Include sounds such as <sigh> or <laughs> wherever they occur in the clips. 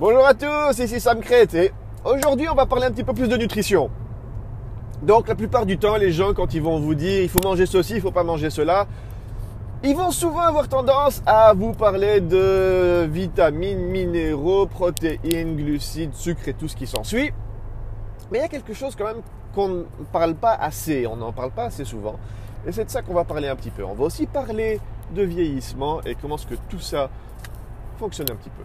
Bonjour à tous, ici Sam Crête et aujourd'hui on va parler un petit peu plus de nutrition. Donc la plupart du temps, les gens quand ils vont vous dire il faut manger ceci, il faut pas manger cela, ils vont souvent avoir tendance à vous parler de vitamines, minéraux, protéines, glucides, sucre et tout ce qui s'ensuit. Mais il y a quelque chose quand même qu'on ne parle pas assez, on n'en parle pas assez souvent. Et c'est de ça qu'on va parler un petit peu. On va aussi parler de vieillissement et comment est-ce que tout ça fonctionne un petit peu.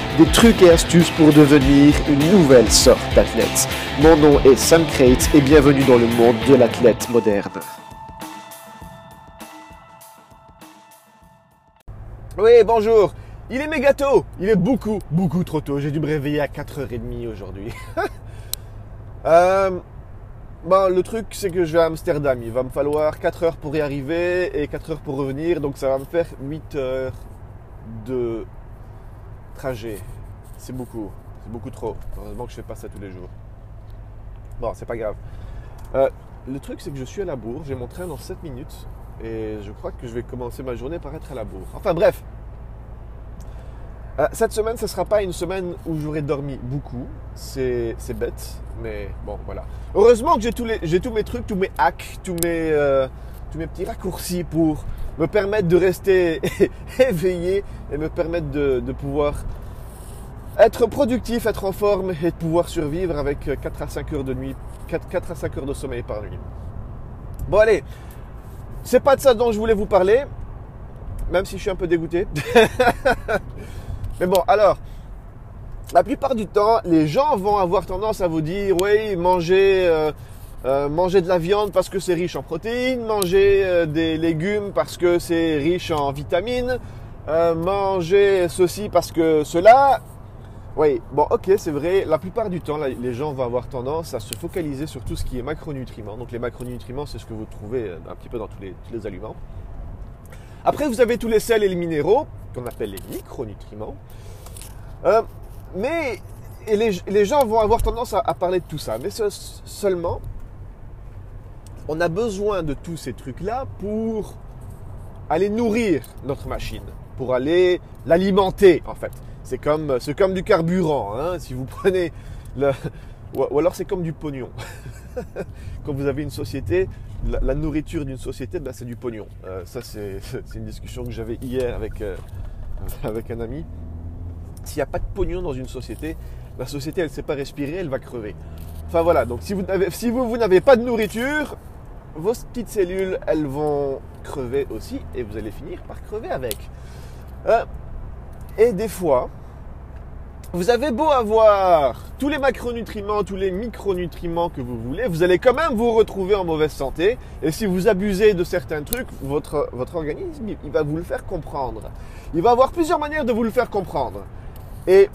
des trucs et astuces pour devenir une nouvelle sorte d'athlète. Mon nom est Sam Crate et bienvenue dans le monde de l'athlète moderne. Oui, bonjour. Il est méga tôt. Il est beaucoup, beaucoup trop tôt. J'ai dû me réveiller à 4h30 aujourd'hui. <laughs> euh, le truc, c'est que je vais à Amsterdam. Il va me falloir 4 heures pour y arriver et 4 heures pour revenir. Donc ça va me faire 8 heures de trajet. C'est beaucoup. C'est beaucoup trop. Heureusement que je fais pas ça tous les jours. Bon, c'est pas grave. Euh, le truc, c'est que je suis à la bourre. J'ai mon train dans 7 minutes. Et je crois que je vais commencer ma journée par être à la bourre. Enfin bref, euh, cette semaine, ce sera pas une semaine où j'aurai dormi beaucoup. C'est bête, mais bon, voilà. Heureusement que j'ai tous, tous, mes trucs, tous mes hacks, tous mes, euh, tous mes petits raccourcis pour me permettre de rester <laughs> éveillé et me permettre de, pouvoir être productif, être en forme et de pouvoir survivre avec 4 à 5 heures de nuit, 4, 4 à 5 heures de sommeil par nuit. Bon, allez, c'est pas de ça dont je voulais vous parler, même si je suis un peu dégoûté. <laughs> Mais bon, alors, la plupart du temps, les gens vont avoir tendance à vous dire, oui, mangez, euh, euh, de la viande parce que c'est riche en protéines, mangez euh, des légumes parce que c'est riche en vitamines, mangez ceci parce que cela. Oui, bon, ok, c'est vrai. La plupart du temps, les gens vont avoir tendance à se focaliser sur tout ce qui est macronutriments. Donc les macronutriments, c'est ce que vous trouvez un petit peu dans tous les, aliments. Après, vous avez tous les sels et les minéraux qu'on appelle les micronutriments. Euh, mais les, gens vont avoir tendance à, parler de tout ça. Mais seulement, on a besoin de tous ces trucs-là pour aller nourrir notre machine, pour aller l'alimenter en fait. C'est comme, comme du carburant. Hein. Si vous <laughs> prenez le, ou alors c'est comme du pognon. <laughs> Quand vous avez une société, la, nourriture d'une société, ben, c'est du pognon. Euh, ça, <laughs> c'est une discussion que j'avais hier avec, euh, avec un ami. S'il n'y a pas de pognon dans une société, la société, elle ne sait pas respirer, elle va crever. Enfin voilà, donc si vous n'avez si vous, vous pas de nourriture, vos petites cellules, elles vont crever aussi et vous allez finir par crever avec. Euh, et des fois, vous avez beau avoir tous les macronutriments, tous les micronutriments que vous voulez, vous allez quand même vous retrouver en mauvaise santé. Et si vous abusez de certains trucs, votre, votre organisme, il va vous le faire comprendre. Il va avoir plusieurs manières de vous le faire comprendre. Et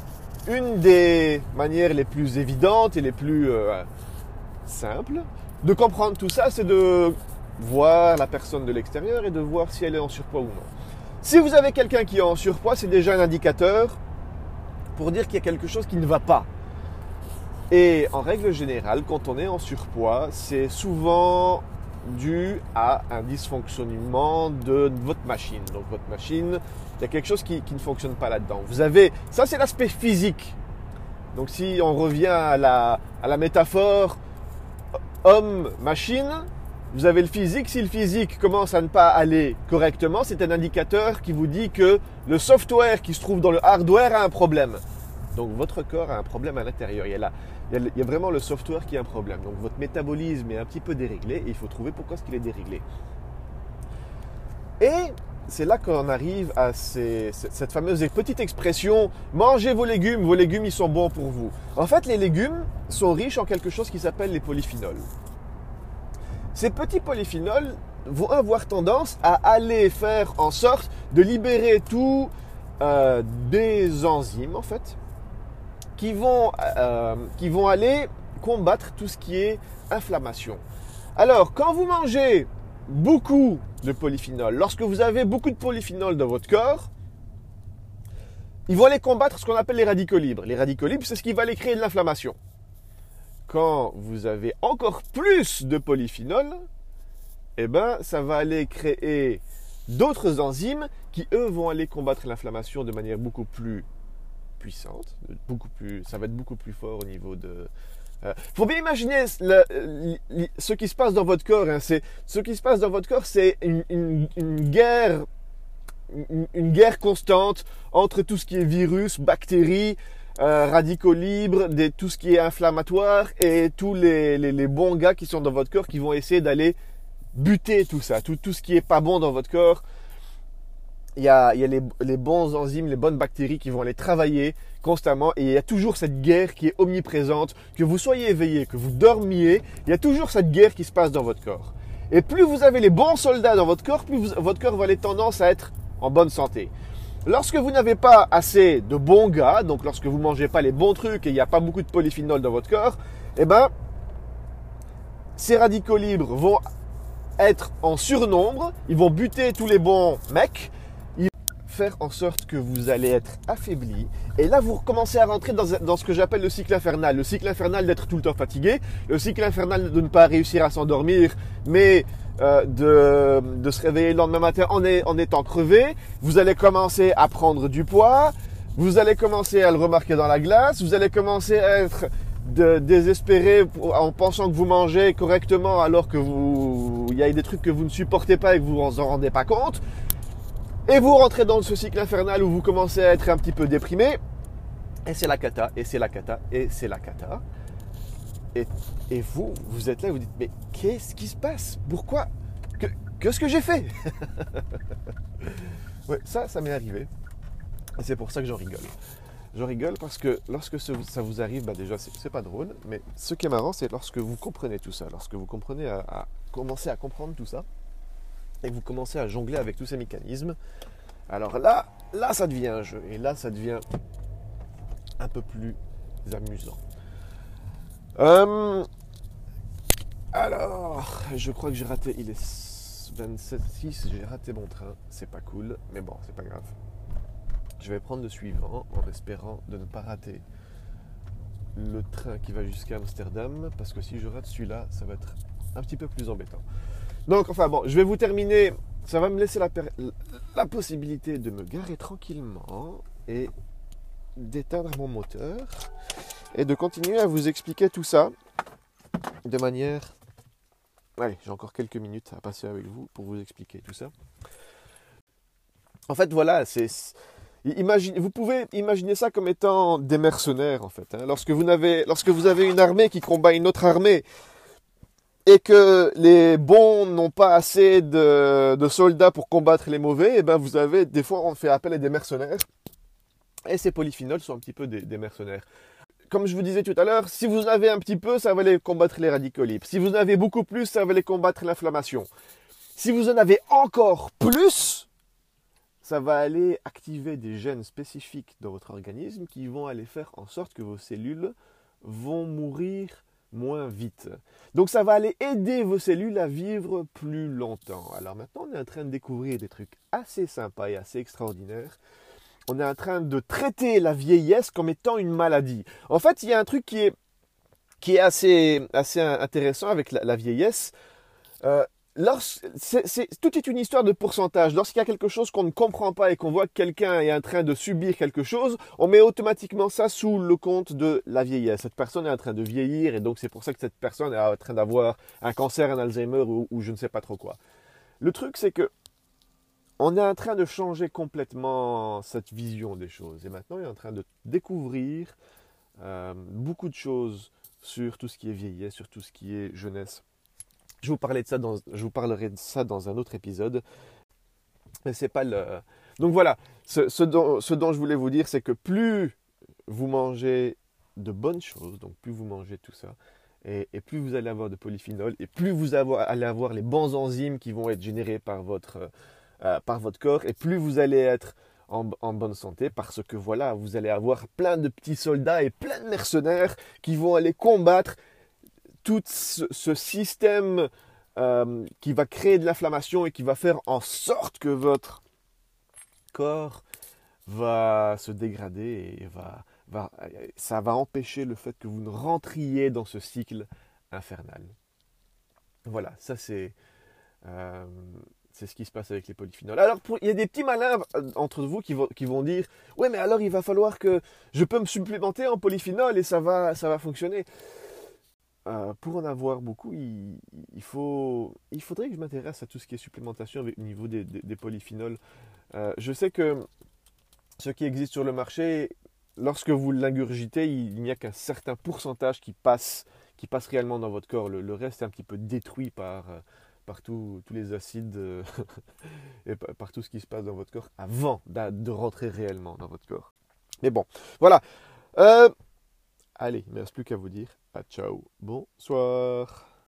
une des manières les plus évidentes et les plus euh, simples de comprendre tout ça, c'est de voir la personne de l'extérieur et de voir si elle est en surpoids ou non. Si vous avez quelqu'un qui est en surpoids, c'est déjà un indicateur pour dire qu'il y a quelque chose qui ne va pas. Et en règle générale, quand on est en surpoids, c'est souvent dû à un dysfonctionnement de votre machine. Donc votre machine, il y a quelque chose qui, ne fonctionne pas là-dedans. Vous avez, ça c'est l'aspect physique. Donc si on revient à la, à la métaphore homme-machine, vous avez le physique. Si le physique commence à ne pas aller correctement, c'est un indicateur qui vous dit que le software qui se trouve dans le hardware a un problème. Donc votre corps a un problème à l'intérieur. Il, y a vraiment le software qui a un problème. Donc votre métabolisme est un petit peu déréglé et il faut trouver pourquoi est-ce qu'il est déréglé. Et c'est là qu'on arrive à cette fameuse petite expression mangez vos légumes, vos légumes ils sont bons pour vous. En fait, les légumes sont riches en quelque chose qui s'appelle les polyphénols. Ces petits polyphénols vont avoir tendance à aller faire en sorte de libérer tous euh, des enzymes en fait qui vont, euh, qui vont aller combattre tout ce qui est inflammation. Alors, quand vous mangez beaucoup de polyphénol, lorsque vous avez beaucoup de polyphénol dans votre corps, ils vont aller combattre ce qu'on appelle les radicaux libres. Les radicaux libres, c'est ce qui va aller créer de l'inflammation. Quand vous avez encore plus de polyphénol, eh ben, ça va aller créer d'autres enzymes qui, eux, vont aller combattre l'inflammation de manière beaucoup plus puissante, beaucoup plus, ça va être beaucoup plus fort au niveau de. Il euh, faut bien imaginer ce qui se passe dans votre corps. Hein, c'est ce qui se passe dans votre corps, c'est une, guerre, une, guerre constante entre tout ce qui est virus, bactéries, euh, radicaux libres, tout ce qui est inflammatoire et tous les, les, bons gars qui sont dans votre corps qui vont essayer d'aller buter tout ça, tout, tout ce qui est pas bon dans votre corps, il y a, les, bons enzymes, les bonnes bactéries qui vont aller travailler constamment et il y a toujours cette guerre qui est omniprésente, que vous soyez éveillé, que vous dormiez, il y a toujours cette guerre qui se passe dans votre corps. Et plus vous avez les bons soldats dans votre corps, plus votre corps va aller tendance à être en bonne santé. Lorsque vous n'avez pas assez de bons gars, donc lorsque vous mangez pas les bons trucs et il n'y a pas beaucoup de polyphénol dans votre corps, eh ben, ces radicaux libres vont être en surnombre, ils vont buter tous les bons mecs, faire en sorte que vous allez être affaibli. Et là, vous commencez à rentrer dans, ce que j'appelle le cycle infernal. Le cycle infernal d'être tout le temps fatigué, le cycle infernal de ne pas réussir à s'endormir, mais euh, de, se réveiller le lendemain matin en, étant crevé. Vous allez commencer à prendre du poids, vous allez commencer à le remarquer dans la glace, vous allez commencer à être désespéré en pensant que vous mangez correctement alors que vous il y a des trucs que vous ne supportez pas et que vous en rendez pas compte. Et vous rentrez dans ce cycle infernal où vous commencez à être un petit peu déprimé. Et c'est la cata, et c'est la cata, et c'est la cata. Et, et, vous, vous êtes là, vous dites, mais qu'est-ce qui se passe? Pourquoi? Qu'est-ce que j'ai fait? <laughs> Ouais, ça, ça m'est arrivé. Et c'est pour ça que j'en rigole. Je rigole parce que lorsque ça vous arrive, bah déjà, c'est pas drôle. Mais ce qui est marrant, c'est lorsque vous comprenez tout ça, lorsque vous comprenez à, à commencer à comprendre tout ça, et vous commencez à jongler avec tous ces mécanismes, alors là, là ça devient un jeu. Et là, ça devient un peu plus amusant. Euh, alors, je crois que j'ai raté. Il est 27-6, j'ai raté mon train. C'est pas cool, mais bon, c'est pas grave. Je vais prendre le suivant en espérant de ne pas rater le train qui va jusqu'à Amsterdam parce que si je rate celui-là, ça va être un petit peu plus embêtant. Donc, enfin bon, je vais vous terminer. Ça va me laisser la, possibilité de me garer tranquillement et d'éteindre mon moteur et de continuer à vous expliquer tout ça de manière... Allez, j'ai encore quelques minutes à passer avec vous pour vous expliquer tout ça. En fait, voilà, c'est... Imaginez, vous pouvez imaginer ça comme étant des mercenaires, en fait. Hein. Lorsque, lorsque vous avez une armée qui combat une autre armée, et que les bons n'ont pas assez de, soldats pour combattre les mauvais, et eh ben vous avez des fois on fait appel à des mercenaires. Et ces polyphénols sont un petit peu des, mercenaires. Comme je vous disais tout à l'heure, si vous avez un petit peu, ça va aller combattre les radicaux libres. Si vous en avez beaucoup plus, ça va aller combattre l'inflammation. Si vous en avez encore plus, ça va aller activer des gènes spécifiques dans votre organisme qui vont aller faire en sorte que vos cellules vont mourir moins vite. Donc ça va aller aider vos cellules à vivre plus longtemps. Alors maintenant, on est en train de découvrir des trucs assez sympas et assez extraordinaires. On est en train de traiter la vieillesse comme étant une maladie. En fait, il y a un truc qui est, qui est assez, assez intéressant avec la, vieillesse. Euh, tout est une histoire de pourcentage. Lorsqu'il y a quelque chose qu'on ne comprend pas et qu'on voit que quelqu'un est en train de subir quelque chose, on met automatiquement ça sous le compte de la vieillesse. Cette personne est en train de vieillir et donc c'est pour ça que cette personne est en train d'avoir un cancer, un Alzheimer ou, je ne sais pas trop quoi. Le truc c'est que on est en train de changer complètement cette vision des choses et maintenant on est en train de découvrir euh, beaucoup de choses sur tout ce qui est vieillesse, sur tout ce qui est jeunesse. Je vous, de ça dans, je vous parlerai de ça dans un autre épisode. C'est pas le. Donc voilà, ce, dont, ce dont je voulais vous dire, c'est que plus vous mangez de bonnes choses, donc plus vous mangez tout ça, et, plus vous allez avoir de polyphénol, et plus vous allez avoir les bons enzymes qui vont être générés par votre, euh, par votre corps, et plus vous allez être en, en, bonne santé, parce que voilà, vous allez avoir plein de petits soldats et plein de mercenaires qui vont aller combattre tout ce, système euh, qui va créer de l'inflammation et qui va faire en sorte que votre corps va se dégrader et va, va, ça va empêcher le fait que vous ne rentriez dans ce cycle infernal. Voilà, ça c'est euh, ce qui se passe avec les polyphénols. Alors, il y a des petits malins euh, entre vous qui vont, qui vont dire Ouais, mais alors il va falloir que je peux me supplémenter en polyphénol et ça va, ça va fonctionner. Euh, pour en avoir beaucoup, il, faut, il faudrait que je m'intéresse à tout ce qui est supplémentation au niveau des, polyphénols. je sais que ce qui existe sur le marché, lorsque vous l'ingurgitez, il, n'y a qu'un certain pourcentage qui passe, qui passe réellement dans votre corps. Le, reste est un petit peu détruit par, par tous les acides euh, <laughs> et par tout ce qui se passe dans votre corps avant de rentrer réellement dans votre corps. Mais bon, voilà. Allez, il ne reste plus qu'à vous dire à ciao, bonsoir.